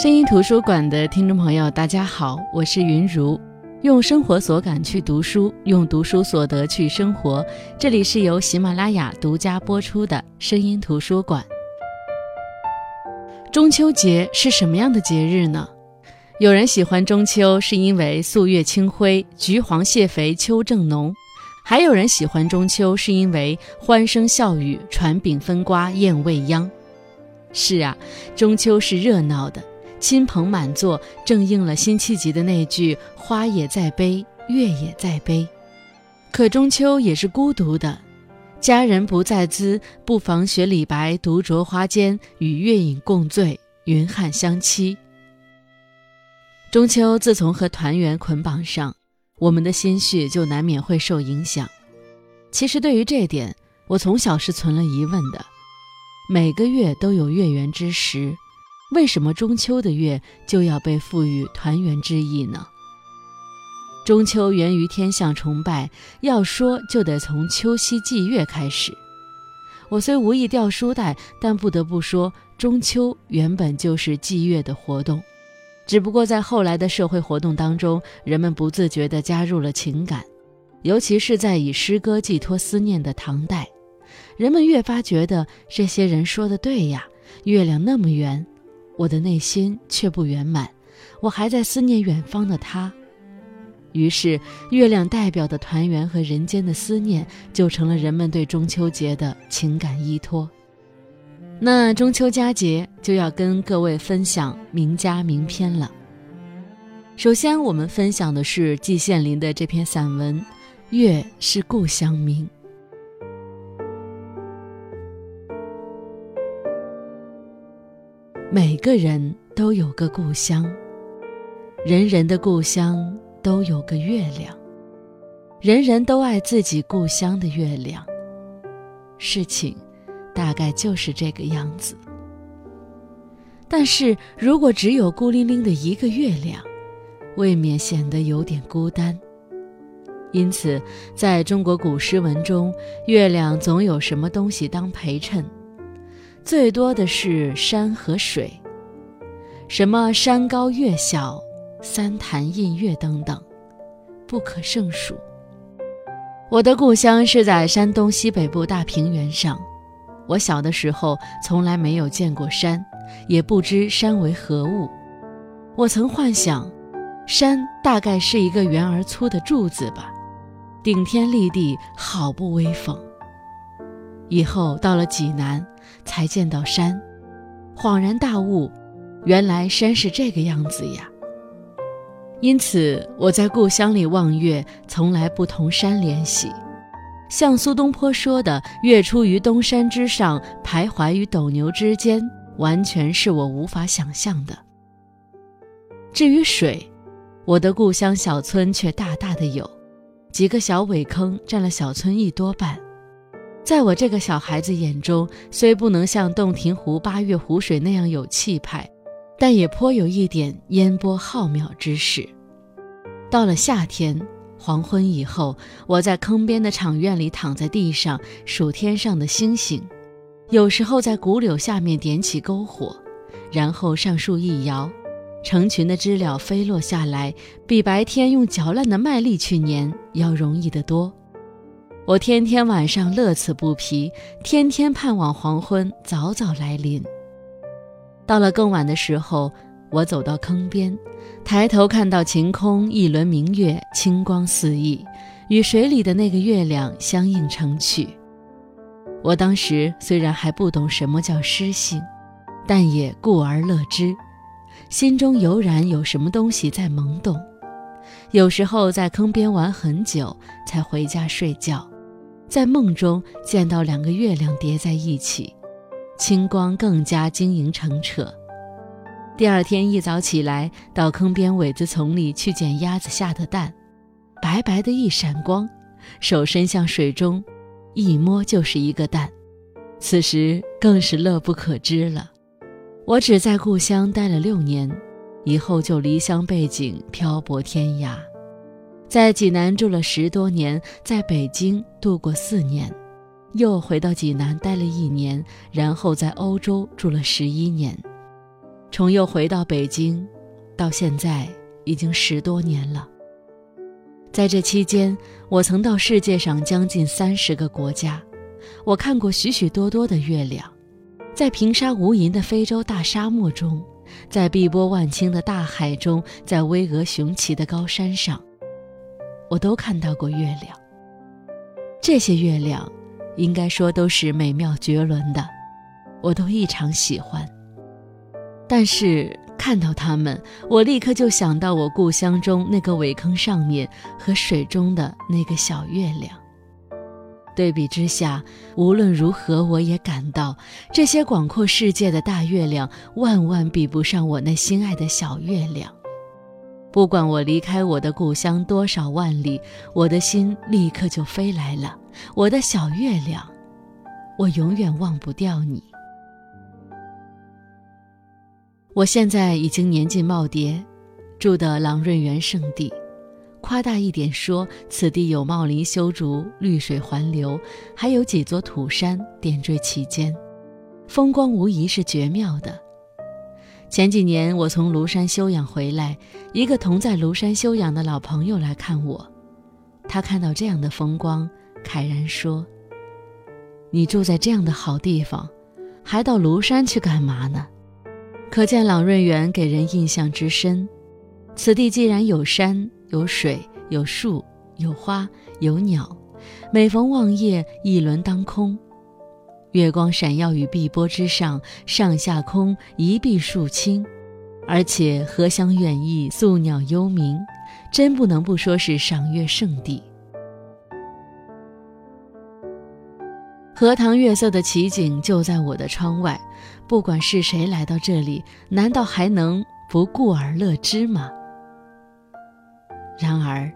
声音图书馆的听众朋友，大家好，我是云如，用生活所感去读书，用读书所得去生活。这里是由喜马拉雅独家播出的声音图书馆。中秋节是什么样的节日呢？有人喜欢中秋，是因为素月清辉，橘黄蟹肥，秋正浓；还有人喜欢中秋，是因为欢声笑语，传饼分瓜，宴未央。是啊，中秋是热闹的。亲朋满座，正应了辛弃疾的那句“花也在悲，月也在悲”。可中秋也是孤独的，佳人不在兹，不妨学李白“独酌花间，与月影共醉，云汉相期”。中秋自从和团圆捆绑上，我们的心绪就难免会受影响。其实对于这点，我从小是存了疑问的。每个月都有月圆之时。为什么中秋的月就要被赋予团圆之意呢？中秋源于天象崇拜，要说就得从秋夕祭月开始。我虽无意掉书袋，但不得不说，中秋原本就是祭月的活动，只不过在后来的社会活动当中，人们不自觉地加入了情感，尤其是在以诗歌寄托思念的唐代，人们越发觉得这些人说的对呀，月亮那么圆。我的内心却不圆满，我还在思念远方的他。于是，月亮代表的团圆和人间的思念，就成了人们对中秋节的情感依托。那中秋佳节就要跟各位分享名家名篇了。首先，我们分享的是季羡林的这篇散文《月是故乡明》。每个人都有个故乡，人人的故乡都有个月亮，人人都爱自己故乡的月亮。事情大概就是这个样子。但是如果只有孤零零的一个月亮，未免显得有点孤单。因此，在中国古诗文中，月亮总有什么东西当陪衬。最多的是山和水，什么山高月小、三潭印月等等，不可胜数。我的故乡是在山东西北部大平原上，我小的时候从来没有见过山，也不知山为何物。我曾幻想，山大概是一个圆而粗的柱子吧，顶天立地，好不威风。以后到了济南，才见到山，恍然大悟，原来山是这个样子呀。因此我在故乡里望月，从来不同山联系。像苏东坡说的“月出于东山之上，徘徊于斗牛之间”，完全是我无法想象的。至于水，我的故乡小村却大大的有，几个小苇坑占了小村一多半。在我这个小孩子眼中，虽不能像洞庭湖八月湖水那样有气派，但也颇有一点烟波浩渺之势。到了夏天黄昏以后，我在坑边的场院里躺在地上数天上的星星，有时候在古柳下面点起篝火，然后上树一摇，成群的知了飞落下来，比白天用嚼烂的麦粒去粘要容易得多。我天天晚上乐此不疲，天天盼望黄昏早早来临。到了更晚的时候，我走到坑边，抬头看到晴空一轮明月，清光四溢，与水里的那个月亮相映成趣。我当时虽然还不懂什么叫诗性，但也故而乐之，心中油然有什么东西在萌动。有时候在坑边玩很久，才回家睡觉。在梦中见到两个月亮叠在一起，清光更加晶莹澄澈。第二天一早起来，到坑边苇子丛里去捡鸭子下的蛋，白白的一闪光，手伸向水中，一摸就是一个蛋。此时更是乐不可支了。我只在故乡待了六年，以后就离乡背井，漂泊天涯。在济南住了十多年，在北京度过四年，又回到济南待了一年，然后在欧洲住了十一年。重又回到北京，到现在已经十多年了。在这期间，我曾到世界上将近三十个国家，我看过许许多多的月亮，在平沙无垠的非洲大沙漠中，在碧波万顷的大海中，在巍峨雄奇的高山上，我都看到过月亮。这些月亮，应该说都是美妙绝伦的，我都异常喜欢。但是。看到它们，我立刻就想到我故乡中那个苇坑上面和水中的那个小月亮。对比之下，无论如何，我也感到这些广阔世界的大月亮万万比不上我那心爱的小月亮。不管我离开我的故乡多少万里，我的心立刻就飞来了。我的小月亮，我永远忘不掉你。我现在已经年近耄耋，住的朗润园圣地，夸大一点说，此地有茂林修竹，绿水环流，还有几座土山点缀其间，风光无疑是绝妙的。前几年我从庐山休养回来，一个同在庐山休养的老朋友来看我，他看到这样的风光，慨然说：“你住在这样的好地方，还到庐山去干嘛呢？”可见朗润园给人印象之深。此地既然有山有水有树有花有鸟，每逢望夜，一轮当空，月光闪耀于碧波之上，上下空一碧数清，而且荷香远溢，宿鸟幽鸣，真不能不说是赏月圣地。荷塘月色的奇景就在我的窗外，不管是谁来到这里，难道还能不顾而乐之吗？然而，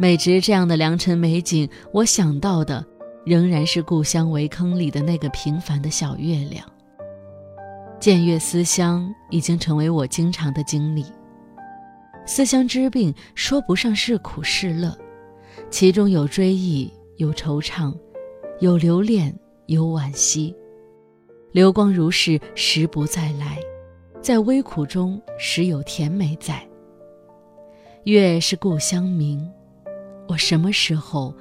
每值这样的良辰美景，我想到的仍然是故乡围坑里的那个平凡的小月亮。见月思乡已经成为我经常的经历。思乡之病说不上是苦是乐，其中有追忆，有惆怅。有留恋，有惋惜，流光如逝，时不再来。在微苦中，时有甜美在。月是故乡明，我什么时候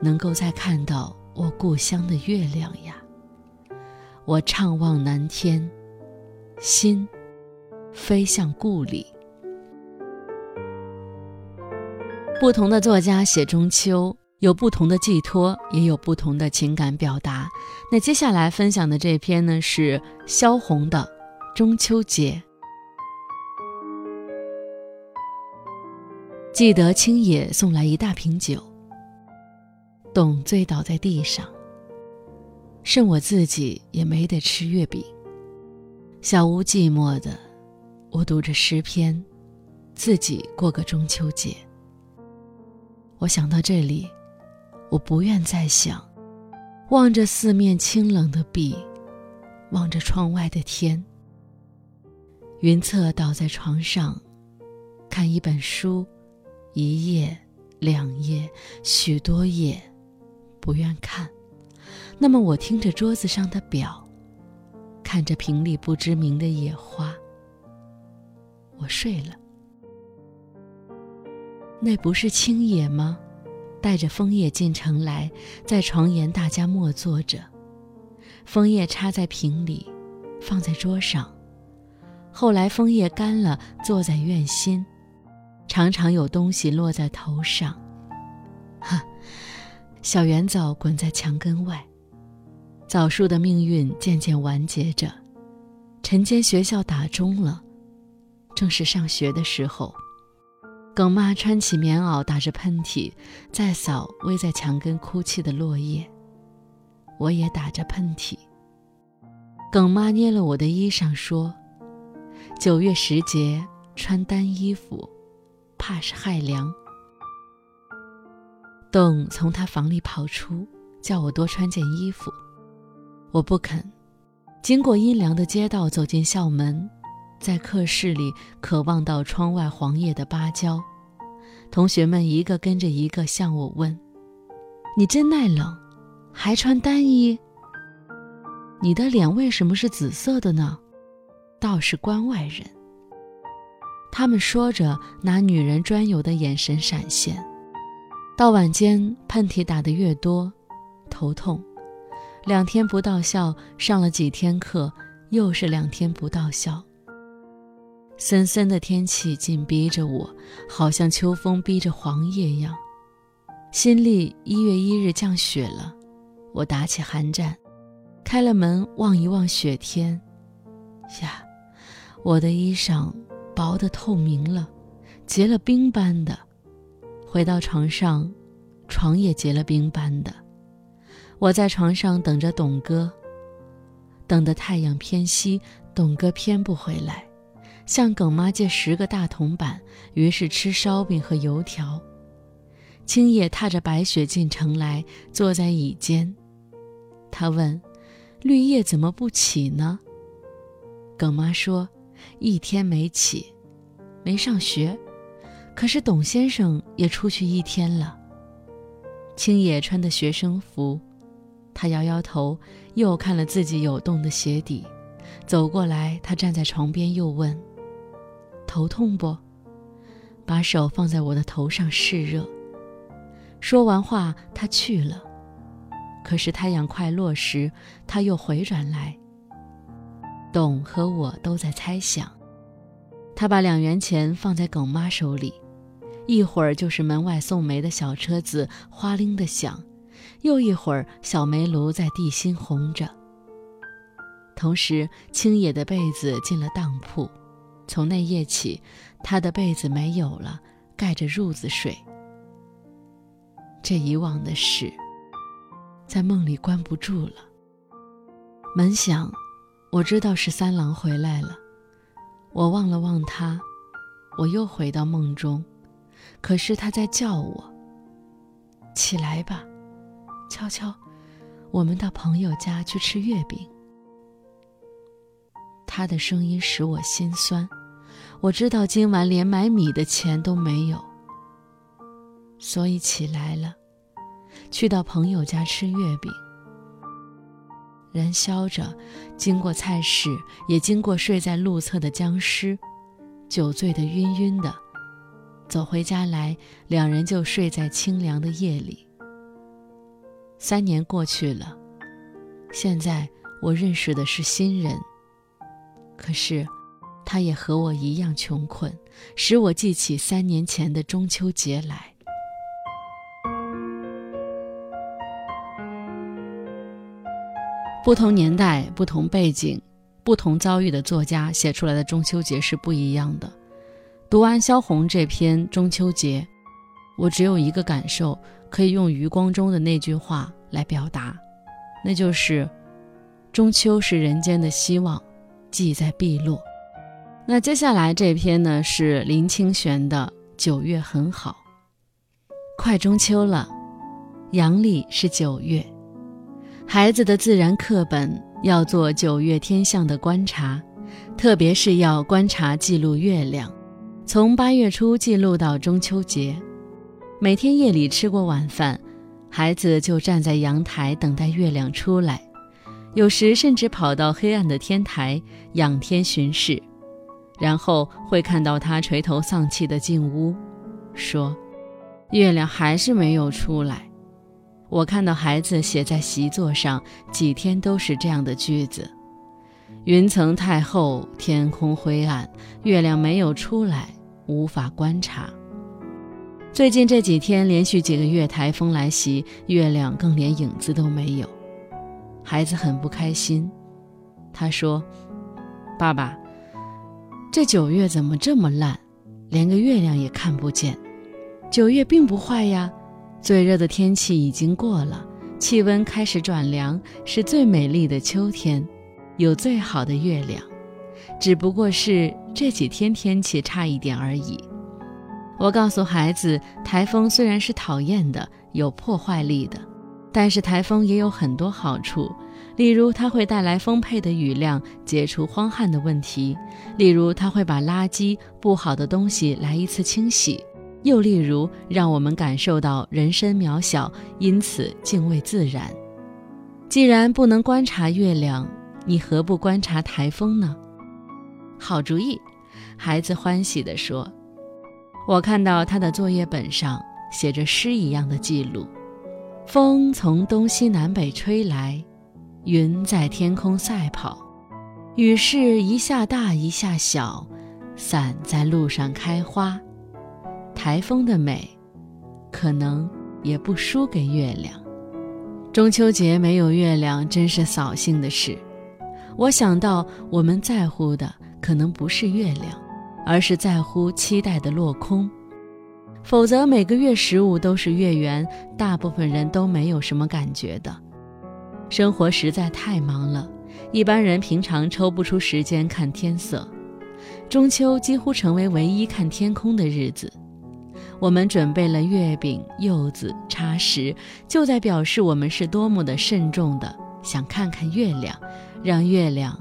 能够再看到我故乡的月亮呀？我怅望南天，心飞向故里。不同的作家写中秋。有不同的寄托，也有不同的情感表达。那接下来分享的这篇呢，是萧红的《中秋节》。记得青野送来一大瓶酒，董醉倒在地上，剩我自己也没得吃月饼。小屋寂寞的，我读着诗篇，自己过个中秋节。我想到这里。我不愿再想，望着四面清冷的壁，望着窗外的天。云策倒在床上，看一本书，一页、两页、许多页，不愿看。那么我听着桌子上的表，看着瓶里不知名的野花，我睡了。那不是青野吗？带着枫叶进城来，在床沿大家默坐着，枫叶插在瓶里，放在桌上。后来枫叶干了，坐在院心，常常有东西落在头上。哈，小圆枣滚在墙根外，枣树的命运渐渐完结着。晨间学校打钟了，正是上学的时候。耿妈穿起棉袄，打着喷嚏，在扫偎在墙根哭泣的落叶。我也打着喷嚏。耿妈捏了我的衣裳，说：“九月时节穿单衣服，怕是害凉。”董从他房里跑出，叫我多穿件衣服。我不肯。经过阴凉的街道，走进校门。在课室里，渴望到窗外黄叶的芭蕉。同学们一个跟着一个向我问：“你真耐冷，还穿单衣？你的脸为什么是紫色的呢？”倒是关外人。他们说着，拿女人专有的眼神闪现。到晚间，喷嚏打得越多，头痛。两天不到校，上了几天课，又是两天不到校。森森的天气紧逼着我，好像秋风逼着黄叶一样。新历一月一日降雪了，我打起寒战，开了门望一望雪天，呀，我的衣裳薄得透明了，结了冰般的。回到床上，床也结了冰般的。我在床上等着董哥，等得太阳偏西，董哥偏不回来。向耿妈借十个大铜板，于是吃烧饼和油条。青叶踏着白雪进城来，坐在椅间。他问：“绿叶怎么不起呢？”耿妈说：“一天没起，没上学。可是董先生也出去一天了。”青野穿的学生服，他摇摇头，又看了自己有洞的鞋底，走过来，他站在床边，又问。头痛不？把手放在我的头上示热。说完话，他去了。可是太阳快落时，他又回转来。董和我都在猜想。他把两元钱放在耿妈手里，一会儿就是门外送煤的小车子哗铃的响，又一会儿小煤炉在地心红着。同时，青野的被子进了当铺。从那夜起，他的被子没有了，盖着褥子睡。这以往的事，在梦里关不住了。门响，我知道是三郎回来了。我望了望他，我又回到梦中，可是他在叫我：“起来吧，悄悄，我们到朋友家去吃月饼。”他的声音使我心酸，我知道今晚连买米的钱都没有，所以起来了，去到朋友家吃月饼。燃烧着，经过菜市，也经过睡在路侧的僵尸，酒醉的晕晕的，走回家来，两人就睡在清凉的夜里。三年过去了，现在我认识的是新人。可是，他也和我一样穷困，使我记起三年前的中秋节来。不同年代、不同背景、不同遭遇的作家写出来的中秋节是不一样的。读完萧红这篇《中秋节》，我只有一个感受，可以用余光中的那句话来表达，那就是：“中秋是人间的希望。”记在碧落。那接下来这篇呢是林清玄的《九月很好》。快中秋了，阳历是九月。孩子的自然课本要做九月天象的观察，特别是要观察记录月亮，从八月初记录到中秋节。每天夜里吃过晚饭，孩子就站在阳台等待月亮出来。有时甚至跑到黑暗的天台仰天巡视，然后会看到他垂头丧气地进屋，说：“月亮还是没有出来。”我看到孩子写在习作上，几天都是这样的句子：“云层太厚，天空灰暗，月亮没有出来，无法观察。”最近这几天连续几个月台风来袭，月亮更连影子都没有。孩子很不开心，他说：“爸爸，这九月怎么这么烂，连个月亮也看不见？九月并不坏呀，最热的天气已经过了，气温开始转凉，是最美丽的秋天，有最好的月亮，只不过是这几天天气差一点而已。”我告诉孩子，台风虽然是讨厌的，有破坏力的。但是台风也有很多好处，例如它会带来丰沛的雨量，解除荒旱的问题；例如它会把垃圾、不好的东西来一次清洗；又例如让我们感受到人身渺小，因此敬畏自然。既然不能观察月亮，你何不观察台风呢？好主意！孩子欢喜地说。我看到他的作业本上写着诗一样的记录：风从东西南北吹来，云在天空赛跑，雨是一下大一下小，伞在路上开花。台风的美，可能也不输给月亮。中秋节没有月亮，真是扫兴的事。我想到，我们在乎的可能不是月亮，而是在乎期待的落空。否则，每个月十五都是月圆，大部分人都没有什么感觉的。生活实在太忙了，一般人平常抽不出时间看天色。中秋几乎成为唯一看天空的日子。我们准备了月饼、柚子、茶食，就在表示我们是多么的慎重的想看看月亮，让月亮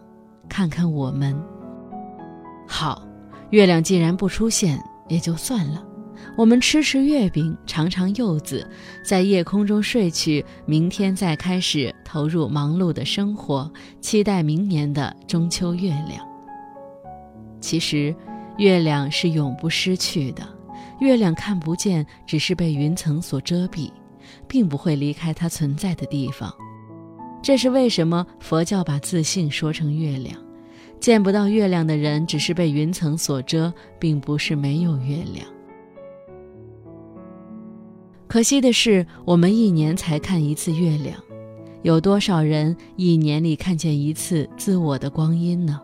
看看我们。好，月亮既然不出现，也就算了。我们吃吃月饼，尝尝柚子，在夜空中睡去，明天再开始投入忙碌的生活，期待明年的中秋月亮。其实，月亮是永不失去的。月亮看不见，只是被云层所遮蔽，并不会离开它存在的地方。这是为什么佛教把自信说成月亮。见不到月亮的人，只是被云层所遮，并不是没有月亮。可惜的是，我们一年才看一次月亮，有多少人一年里看见一次自我的光阴呢？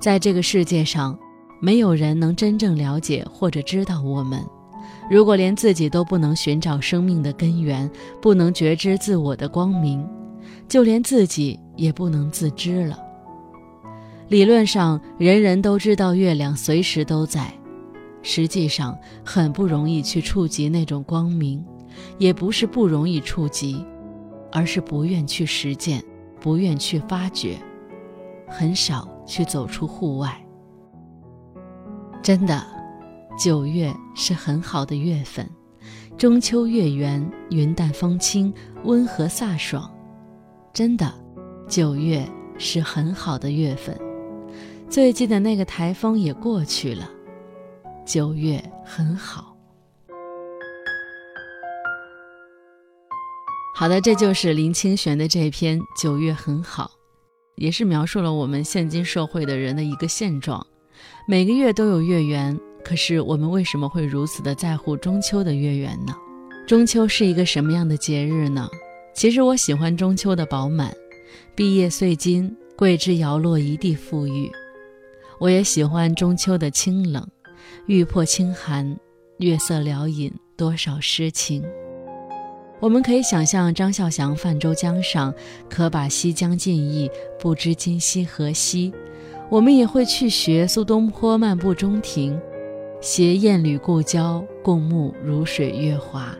在这个世界上。没有人能真正了解或者知道我们。如果连自己都不能寻找生命的根源，不能觉知自我的光明，就连自己也不能自知了。理论上，人人都知道月亮随时都在，实际上很不容易去触及那种光明。也不是不容易触及，而是不愿去实践，不愿去发掘，很少去走出户外。真的，九月是很好的月份，中秋月圆，云淡风轻，温和飒爽。真的，九月是很好的月份。最近的那个台风也过去了，九月很好。好的，这就是林清玄的这篇《九月很好》，也是描述了我们现今社会的人的一个现状。每个月都有月圆，可是我们为什么会如此的在乎中秋的月圆呢？中秋是一个什么样的节日呢？其实我喜欢中秋的饱满，毕业岁金，桂枝摇落一地馥郁。我也喜欢中秋的清冷，玉魄清寒，月色撩引多少诗情。我们可以想象张孝祥泛舟江上，可把西江尽意，不知今夕何夕。我们也会去学苏东坡漫步中庭，携燕侣故交，共沐如水月华。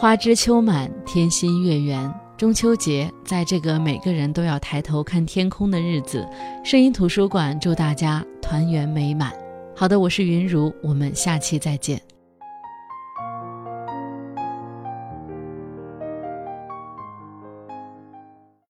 花枝秋满，天心月圆。中秋节，在这个每个人都要抬头看天空的日子，声音图书馆祝大家团圆美满。好的，我是云如，我们下期再见。